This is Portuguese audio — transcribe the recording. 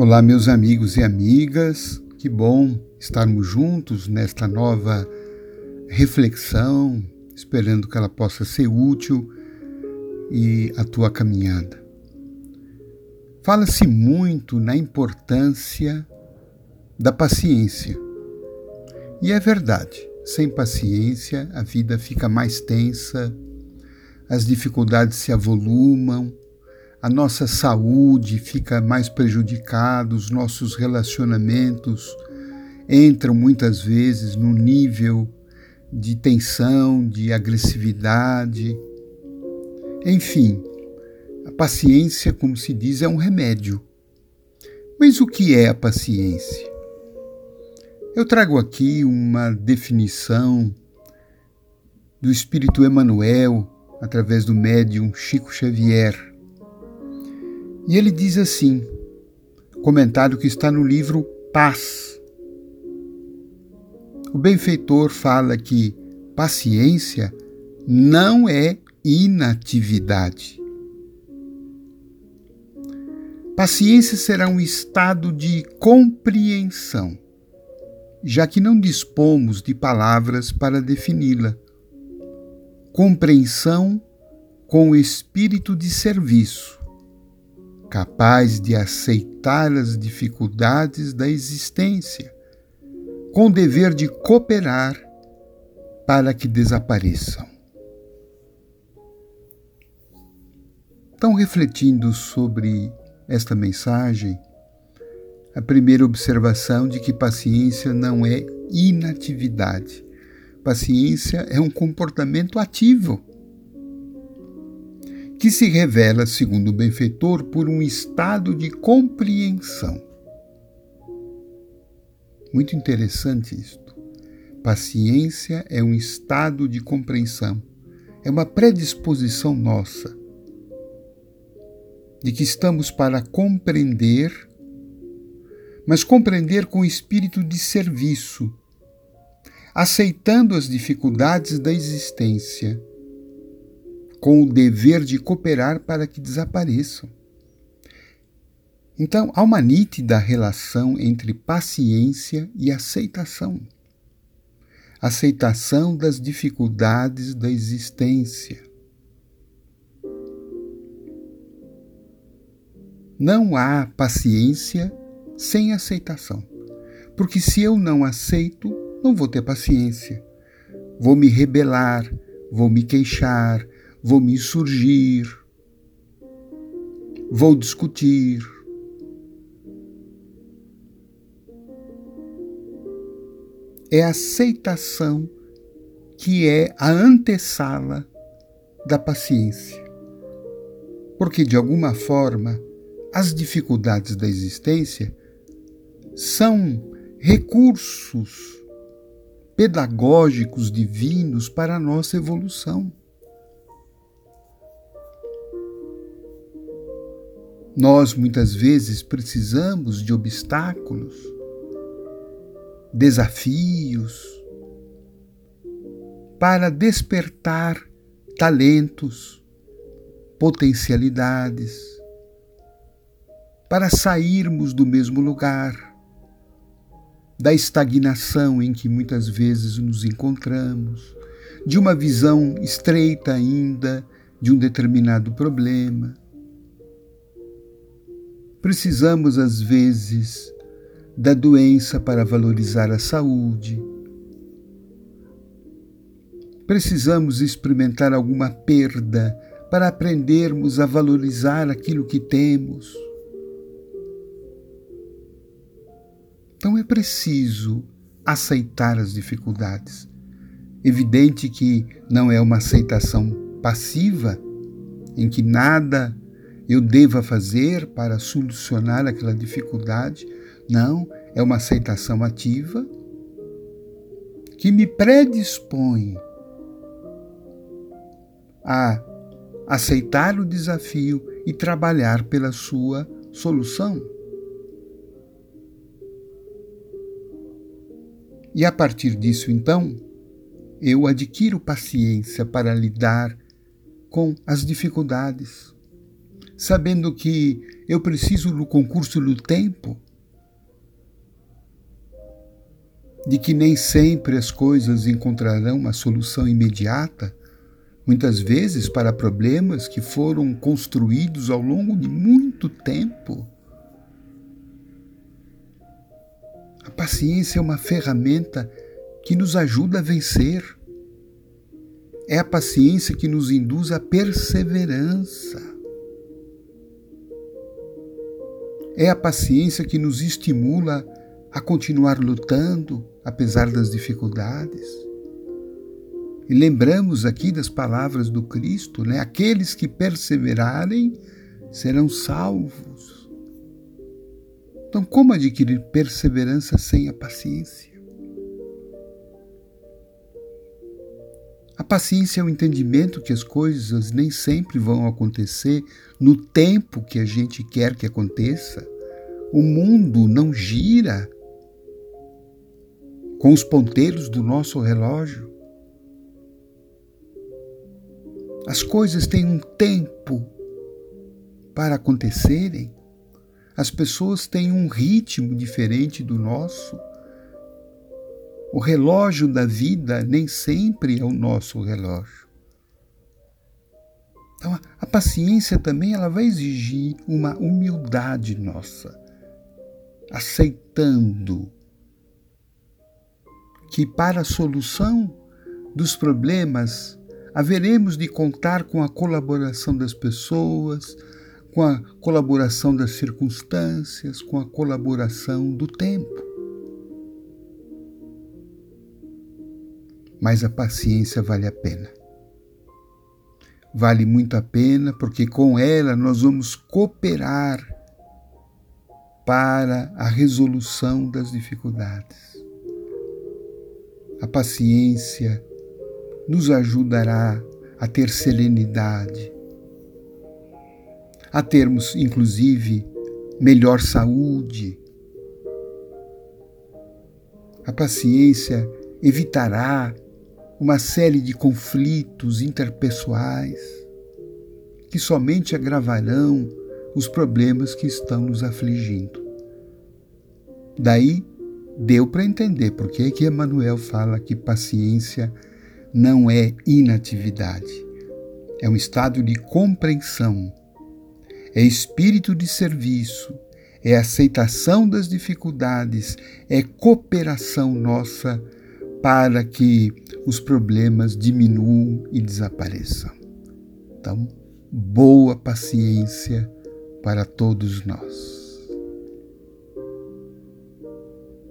Olá, meus amigos e amigas, que bom estarmos juntos nesta nova reflexão, esperando que ela possa ser útil e a tua caminhada. Fala-se muito na importância da paciência. E é verdade, sem paciência a vida fica mais tensa, as dificuldades se avolumam, a nossa saúde fica mais prejudicada, os nossos relacionamentos entram muitas vezes no nível de tensão, de agressividade. Enfim, a paciência, como se diz, é um remédio. Mas o que é a paciência? Eu trago aqui uma definição do Espírito Emmanuel através do médium Chico Xavier. E ele diz assim, comentário que está no livro Paz. O benfeitor fala que paciência não é inatividade. Paciência será um estado de compreensão, já que não dispomos de palavras para defini-la. Compreensão com espírito de serviço capaz de aceitar as dificuldades da existência, com o dever de cooperar para que desapareçam. Então, refletindo sobre esta mensagem, a primeira observação de que paciência não é inatividade. Paciência é um comportamento ativo que se revela, segundo o benfeitor, por um estado de compreensão. Muito interessante isto. Paciência é um estado de compreensão, é uma predisposição nossa, de que estamos para compreender, mas compreender com espírito de serviço, aceitando as dificuldades da existência com o dever de cooperar para que desapareçam. Então, há uma nítida relação entre paciência e aceitação. Aceitação das dificuldades da existência. Não há paciência sem aceitação. Porque se eu não aceito, não vou ter paciência. Vou me rebelar, vou me queixar, vou me insurgir, vou discutir. É a aceitação que é a antessala da paciência. Porque, de alguma forma, as dificuldades da existência são recursos pedagógicos divinos para a nossa evolução. Nós muitas vezes precisamos de obstáculos, desafios, para despertar talentos, potencialidades, para sairmos do mesmo lugar, da estagnação em que muitas vezes nos encontramos, de uma visão estreita ainda de um determinado problema Precisamos, às vezes, da doença para valorizar a saúde. Precisamos experimentar alguma perda para aprendermos a valorizar aquilo que temos. Então é preciso aceitar as dificuldades. Evidente que não é uma aceitação passiva, em que nada eu deva fazer para solucionar aquela dificuldade. Não, é uma aceitação ativa que me predispõe a aceitar o desafio e trabalhar pela sua solução. E a partir disso, então, eu adquiro paciência para lidar com as dificuldades sabendo que eu preciso no concurso do tempo, de que nem sempre as coisas encontrarão uma solução imediata, muitas vezes para problemas que foram construídos ao longo de muito tempo. A paciência é uma ferramenta que nos ajuda a vencer. É a paciência que nos induz à perseverança. É a paciência que nos estimula a continuar lutando apesar das dificuldades. E lembramos aqui das palavras do Cristo, né? Aqueles que perseverarem serão salvos. Então, como adquirir perseverança sem a paciência? A paciência é o entendimento que as coisas nem sempre vão acontecer no tempo que a gente quer que aconteça. O mundo não gira com os ponteiros do nosso relógio. As coisas têm um tempo para acontecerem. As pessoas têm um ritmo diferente do nosso. O relógio da vida nem sempre é o nosso relógio. Então, a paciência também ela vai exigir uma humildade nossa, aceitando que para a solução dos problemas haveremos de contar com a colaboração das pessoas, com a colaboração das circunstâncias, com a colaboração do tempo. Mas a paciência vale a pena. Vale muito a pena porque com ela nós vamos cooperar para a resolução das dificuldades. A paciência nos ajudará a ter serenidade, a termos, inclusive, melhor saúde. A paciência evitará uma série de conflitos interpessoais que somente agravarão os problemas que estão nos afligindo. Daí deu para entender por que que Emmanuel fala que paciência não é inatividade. É um estado de compreensão, é espírito de serviço, é aceitação das dificuldades, é cooperação nossa para que os problemas diminuam e desapareçam. Então, boa paciência para todos nós.